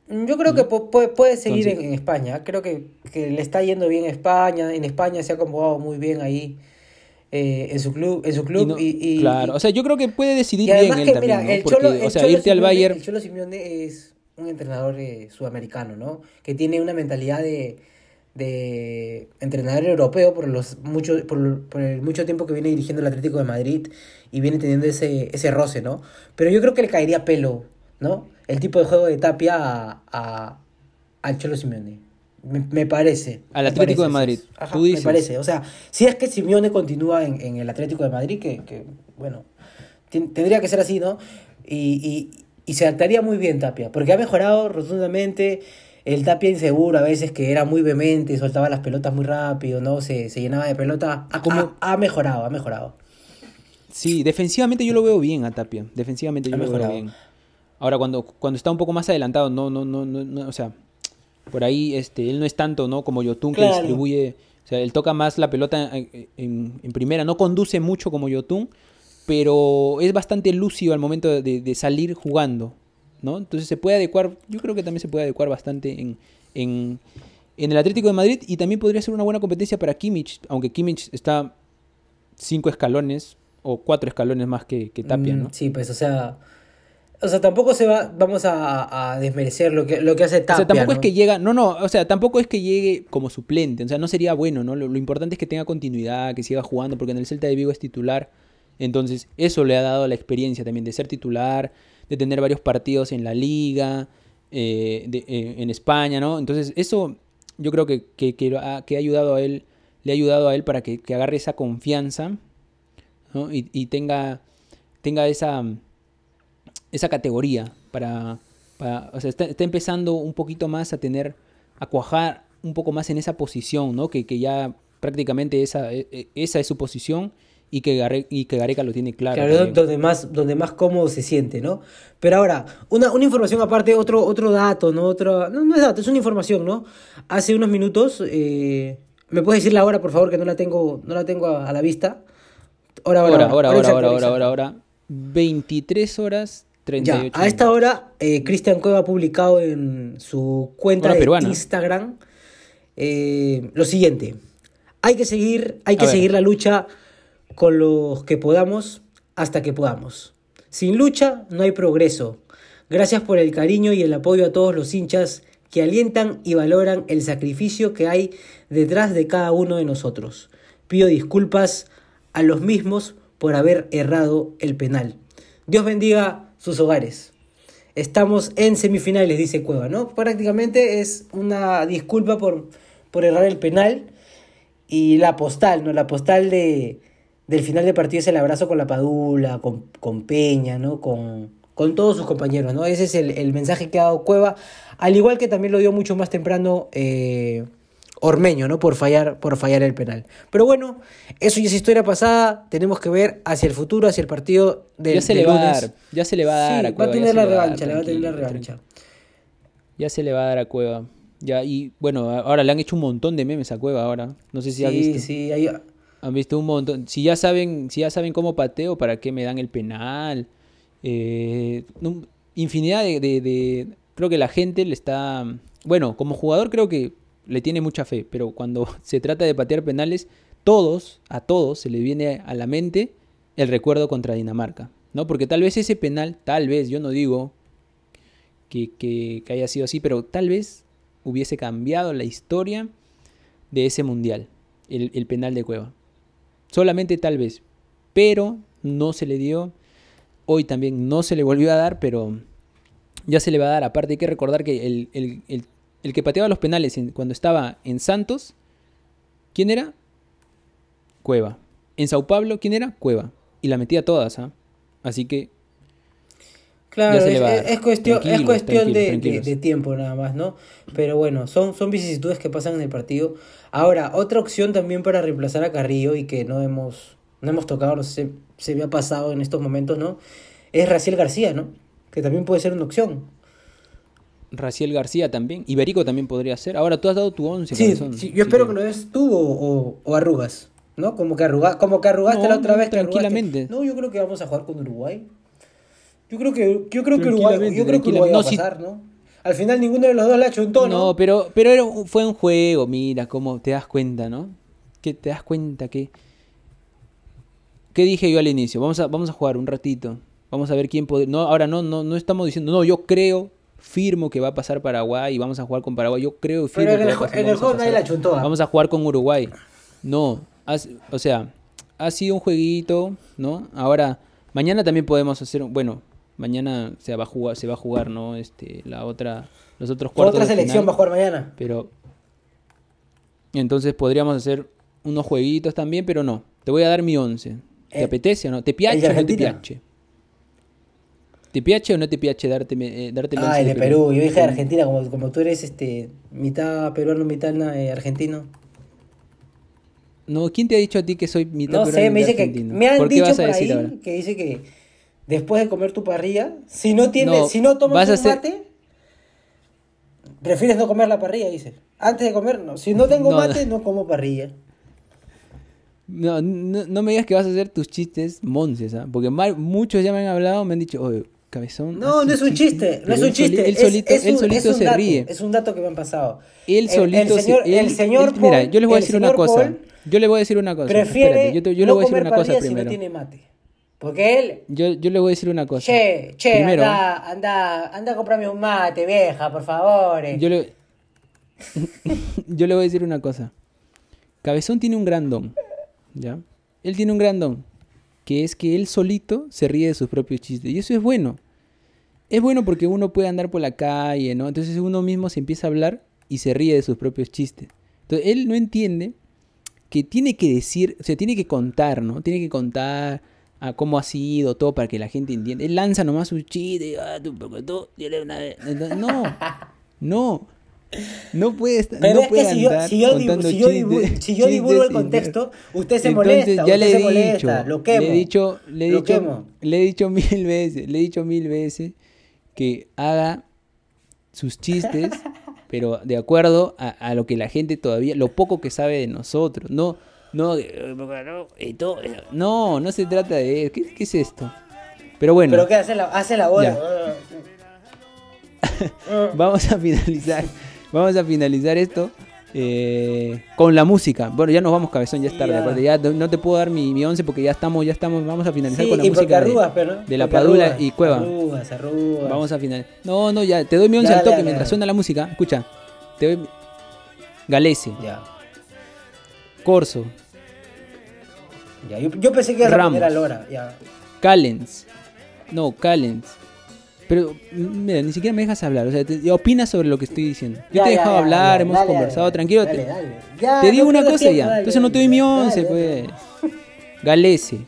Yo creo que pu- puede, puede seguir Entonces- en, en España. Creo que, que le está yendo bien España. En España se ha acomodado muy bien ahí eh, en su club. En su Y club no- y, y- claro, o sea, yo creo que puede decidir bien él que, mira, también, ¿no? el Porque, Cholo, el o sea, Cholo irte al Bayern... El Cholo Simeone es un entrenador eh, sudamericano, ¿no? Que tiene una mentalidad de, de entrenador europeo por los mucho, por, por el mucho tiempo que viene dirigiendo el Atlético de Madrid y viene teniendo ese, ese roce, ¿no? Pero yo creo que le caería pelo, ¿no? El tipo de juego de Tapia a, a- al Cholo Simeone. Me, me parece. Al Atlético de Madrid. Ajá, tú dices. Me parece. O sea, si es que Simeone continúa en, en el Atlético de Madrid, que, que, bueno, ten- tendría que ser así, ¿no? Y, y, y se adaptaría muy bien Tapia, porque ha mejorado rotundamente. El Tapia inseguro a veces que era muy vehemente, soltaba las pelotas muy rápido, ¿no? Se, se llenaba de pelota. Ha, ¿Cómo? ha- ha mejorado, ha mejorado. Sí, defensivamente yo lo veo bien a Tapia. Defensivamente yo Ha lo veo mejorado. bien. Ahora, cuando, cuando está un poco más adelantado, no, no, no, no, no, o sea, por ahí este, él no es tanto, ¿no? Como Yotun que distribuye, o sea, él toca más la pelota en, en- en primera, no conduce mucho como Yotun, pero es bastante lúcido al momento de, de salir jugando, ¿no? Entonces se puede adecuar, yo creo que también se puede adecuar bastante en, en, en el Atlético de Madrid y también podría ser una buena competencia para Kimmich, aunque Kimmich está cinco escalones o cuatro escalones más que, que Tapia, Mm, ¿no? Sí, pues, o sea. O sea, tampoco se va, vamos a, a desmerecer lo que, lo que hace O Tapia. sea, tampoco es que llega, no, no, o sea, tampoco es que llegue como suplente, o sea, no sería bueno, ¿no? Lo, lo importante es que tenga continuidad, que siga jugando, porque en el Celta de Vigo es titular, entonces eso le ha dado la experiencia también de ser titular, de tener varios partidos en la liga, eh, de- eh, en España, ¿no? Entonces eso yo creo que, que, ha, que ha ayudado a él, le ha ayudado a él para que, que agarre esa confianza, ¿no? Y, y tenga, tenga esa, esa categoría para, para- o sea, está, está empezando un poquito más a tener, a cuajar un poco más en esa posición, ¿no? Que, que ya prácticamente esa, e- e- esa es su posición y que, y que Gareca lo tiene claro. Claro, también. donde más, donde más cómodo se siente, ¿no? Pero ahora, una, una información aparte, otro, otro dato, ¿no? Otro, no, no es dato, es una información, ¿no? Hace unos minutos, eh, ¿me puedes decir la hora, por favor, que no la tengo, no la tengo a, a la vista? Hora, Ahora, ahora, ahora, ahora, ahora, exacta. ahora, ahora. 23 horas 38 Ya, a esta hora, eh, Cristian Cueva ha publicado en su cuenta de. Instagram eh, lo siguiente. Hay que seguir, hay que seguir la lucha con los que podamos hasta que podamos. Sin lucha no hay progreso. Gracias por el cariño y el apoyo a todos los hinchas que alientan y valoran el sacrificio que hay detrás de cada uno de nosotros. Pido disculpas a los mismos por haber errado el penal. Dios bendiga sus hogares. Estamos en semifinales, dice Cueva, ¿no? Prácticamente es una disculpa por, por errar el penal. Y la postal, ¿no? La postal de, del final de partido es el abrazo con la Padula, con, con Peña, ¿no? Con, con todos sus compañeros, ¿no? Ese es el, el mensaje que ha dado Cueva. Al igual que también lo dio mucho más temprano eh, Ormeño, ¿no? Por fallar, por fallar el penal. Pero bueno, eso ya es historia pasada. Tenemos que ver hacia el futuro, hacia el partido del, ya se del le va a dar, ya se le va a dar Sí, a va Cueva. a ya tener se la va a revancha, le va a tener la revancha. Ya se le va a dar a Cueva. Ya, y bueno, a- ahora le han hecho un montón de memes a Cueva ahora. No sé si has Sí, visto. sí, ahí- Han visto un montón. Si ya saben, si ya saben cómo pateo, ¿para qué me dan el penal? Eh, infinidad de, de- de- Creo que la gente le está. Bueno, como jugador creo que le tiene mucha fe, pero cuando (laughs) se trata de patear penales, todos, a todos, se le viene a la mente el recuerdo contra Dinamarca. ¿No? Porque tal vez ese penal, tal vez, yo no digo que, que- haya sido así, pero tal vez hubiese cambiado la historia de ese mundial, el, el penal de Cueva. Solamente tal vez, pero no se le dio. Hoy también no se le volvió a dar, pero ya se le va a dar. Aparte hay que recordar que el- el que pateaba los penales en- cuando estaba en Santos, ¿quién era? Cueva. En Sao Paulo, ¿quién era? Cueva. Y la metía todas, ¿ah? Así que Claro, se es, cuestión, es Tranquilos, cuestión de, tiempo nada más, ¿no? Pero bueno, son, son vicisitudes que pasan en el partido. Ahora, otra opción también para reemplazar a Carrillo y que no hemos, no hemos tocado, no sé, se me ha pasado en estos momentos, ¿no? Es Raciel García, ¿no? Que también puede ser una opción. Raciel García también. Iberico también podría ser. Ahora tú has dado tu 11. Sí, yo espero que- que lo des tú o, o- o arrugas, ¿no? Como que, arruga, como que arrugaste No, la otra no, vez. tranquilamente. No, yo creo que vamos a jugar con Uruguay. Yo creo que, yo creo que Uruguay, yo creo que Uruguay va a pasar, ¿no? Al final ninguno de los dos le ha hecho un tono. No, pero, pero era un- fue un juego, mira, cómo te das cuenta, ¿no? Que te das cuenta que... ¿Qué dije yo al inicio? Vamos a, vamos a jugar un ratito. Vamos a ver quién puede... No, ahora no, no, no estamos diciendo, no, yo creo, firmo que va a pasar Paraguay y vamos a jugar con Paraguay. Yo creo firmo Pero en que el, va a pasar, en el juego nadie la chuntó. ¿ah? Vamos a jugar con Uruguay. No, has- o sea, ha sido un jueguito, ¿no? Ahora, mañana también podemos hacer, bueno, mañana se va a jugar, se va a jugar, ¿no? Este, la otra, los otros cuartos Otra de selección final. va a jugar mañana. Pero entonces podríamos hacer unos jueguitos también, pero no. Te voy a dar mi 11. ¿Te Eh, apetece o no? ¿Te ¿el piache o no te piache? ¿Te piache o no te piache darte, eh, darte Ah, 11 el de Perú? Perú. Yo dije de Argentina, como, como tú eres este mitad peruano, mitad eh, argentino. No, ¿quién te ha dicho a ti que soy mitad No peruano sé, me dice que me han ¿Por qué dicho por ahí ahora? que dice que después de comer tu parrilla, si no tienes, No, si no tomas un hacer- mate, prefieres no comer la parrilla, dice. Antes de comer, no. Si no (laughs) tengo No, mate, no como parrilla. No, no, no me digas que vas a hacer tus chistes monces, ¿ah? Porque mal- muchos ya me han hablado, me han dicho, oye, cabezón. No, no es un chiste, no es un chiste. Él solito, es él un- solito es un se dato, ríe. Es un dato que me han pasado. Él El- solito el señor, se. él- el señor él- mira, Paul- yo les voy a el decir una cosa. Paul Yo les voy a decir una cosa. Prefiere Espérate, yo, te- yo no le voy a decir una cosa si primero. no tiene mate. Porque él, Yo, yo le voy a decir una cosa. che, che, Primero, anda, anda, anda a comprarme un mate, vieja, por favor. eh. Yo le, (laughs) yo le voy a decir una cosa. Cabezón tiene un gran don, ¿ya? Él tiene un gran don, que es que él solito se ríe de sus propios chistes. Y eso es bueno. Es bueno porque uno puede andar por la calle, ¿no? Entonces uno mismo se empieza a hablar y se ríe de sus propios chistes. Entonces él no entiende que tiene que decir, o sea, tiene que contar, ¿no? Tiene que contar a cómo ha sido todo para que la gente entienda. Él lanza nomás su chiste, ah, tú, tú, dile una vez. No, no. No puede estar, Pero no es que si yo, si yo, contando si yo si yo divulgo el contexto, usted se Entonces, molesta, ya usted le he dicho, lo quemo. Le he dicho, le he dicho, quemo. le he dicho mil veces, le he dicho mil veces que haga sus chistes, (laughs) pero de acuerdo a, a lo que la gente todavía, lo poco que sabe de nosotros. No, no, no, no, se trata de. ¿Qué, qué es esto? Pero bueno, Pero que hace la, hace la (laughs) vamos a finalizar, vamos a finalizar esto. eh, con la música. Bueno, ya nos vamos, cabezón, ya es tarde. Ya. aparte, Ya no te puedo dar mi, mi once porque ya estamos, ya estamos. Vamos a finalizar Sí, con la y música de, arrugas, pero ¿no? de la Padula arrugas, y Cueva. Arrugas, arrugas. Vamos a finalizar. No, no, ya, te doy mi once al Dale, toque dale, mientras dale. suena la música. Escucha, te doy Galese, Ya. Corso, ya. Yo, yo pensé que ibas a Ramos. poner a Lora. Ya. Callens. No, Callens. Pero, mira, ni siquiera me dejas hablar. O sea, te, opinas sobre lo que estoy diciendo. Yo Ya, te he dejado ya, hablar, hemos dale, conversado, dale, tranquilo. dale, te, te digo no una cosa tiempo, ya. Entonces no te doy mi once, pues. Galese,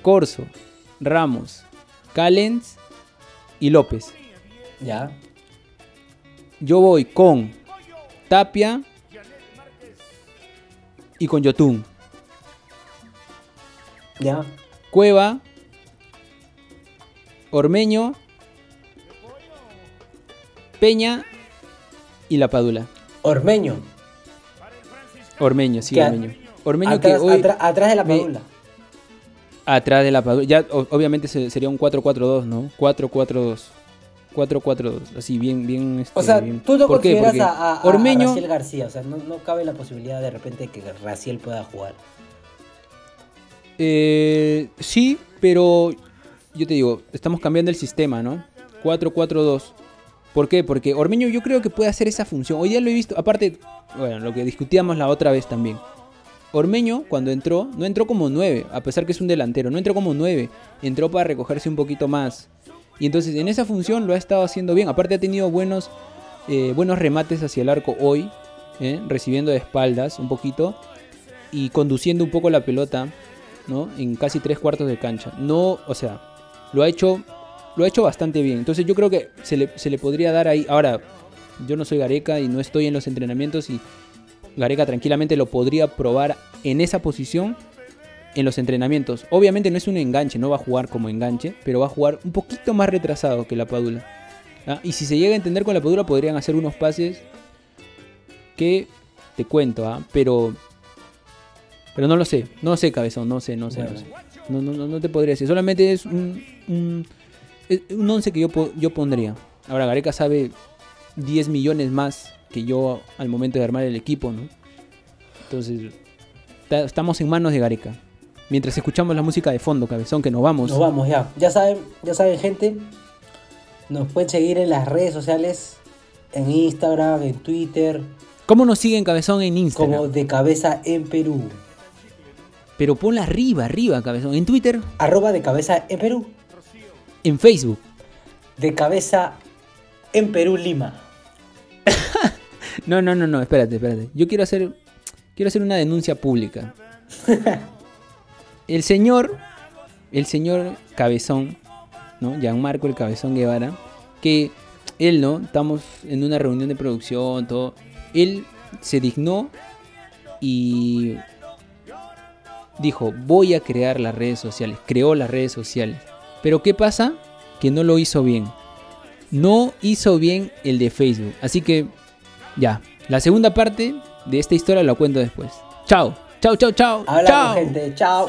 Corso, Ramos, Callens y López. Ya. Yo voy con Tapia y con Yotun. Ya. Cueva, Ormeño, Peña y La Padula. Ormeño. Ormeño, sí, Que Ormeño. Ormeño Atrás, que hoy atra- atrás de la me- Padula. atrás de La Padula. Ya o- obviamente se- sería un 4-4-2, ¿no? 4-4-2. 4-4-2, así bien, bien. O este, sea, bien. tú no ¿Por qué? consideras Porque a, a, a Ormeño, Raciel García. O sea, no, no cabe la posibilidad de repente que Raciel pueda jugar. Eh, sí, pero yo te digo, estamos cambiando el sistema, ¿no? 4-4-2. ¿Por qué? Porque Ormeño yo creo que puede hacer esa función. Hoy ya lo he visto, aparte, bueno, lo que discutíamos la otra vez también. Ormeño, cuando entró, no entró como 9, a pesar que es un delantero, no entró como 9, entró para recogerse un poquito más. Y entonces en esa función lo ha estado haciendo bien. Aparte ha tenido buenos, eh, buenos remates hacia el arco hoy, ¿eh? recibiendo de espaldas un poquito y conduciendo un poco la pelota, ¿no? En casi tres cuartos de cancha. No, o sea, lo ha hecho, lo ha hecho bastante bien. Entonces yo creo que se le, se le podría dar ahí. Ahora, yo no soy Gareca y no estoy en los entrenamientos y Gareca tranquilamente lo podría probar en esa posición en los entrenamientos. Obviamente no es un enganche, no va a jugar como enganche, pero va a jugar un poquito más retrasado que la Padula. ¿ah? Y si se llega a entender con la Padula podrían hacer unos pases que te cuento, ¿ah? pero pero no lo sé, no lo sé, cabezón, no sé, no sé, no sé. No, no, no, no te podría decir, solamente es un, un, es un once que yo, yo pondría. Ahora Gareca sabe 10 millones más que yo al momento de armar el equipo, ¿no? Entonces, ta- estamos en manos de Gareca. Mientras escuchamos la música de fondo, cabezón, que nos vamos. Nos vamos ya. Ya saben, ya saben, gente. Nos pueden seguir en las redes sociales. En Instagram, en Twitter. ¿Cómo nos siguen, cabezón, en Instagram? Como de cabeza en Perú. Pero ponla arriba, arriba, cabezón. En Twitter, Arroba de cabeza en Perú. En Facebook. De cabeza en Perú, Lima. (laughs) No, no, no, no, espérate, espérate. Yo quiero hacer, quiero hacer una denuncia pública. (laughs) El señor, el señor Cabezón, ¿no? Gianmarco el Cabezón Guevara, que él, ¿no? Estamos en una reunión de producción, todo. Él se dignó y dijo, voy a crear las redes sociales, creó las redes sociales. Pero ¿qué pasa? Que no lo hizo bien. No hizo bien el de Facebook. Así que ya, la segunda parte de esta historia la cuento después. Chao, chao, chao, chao. Hablamos, chao. gente. Chao.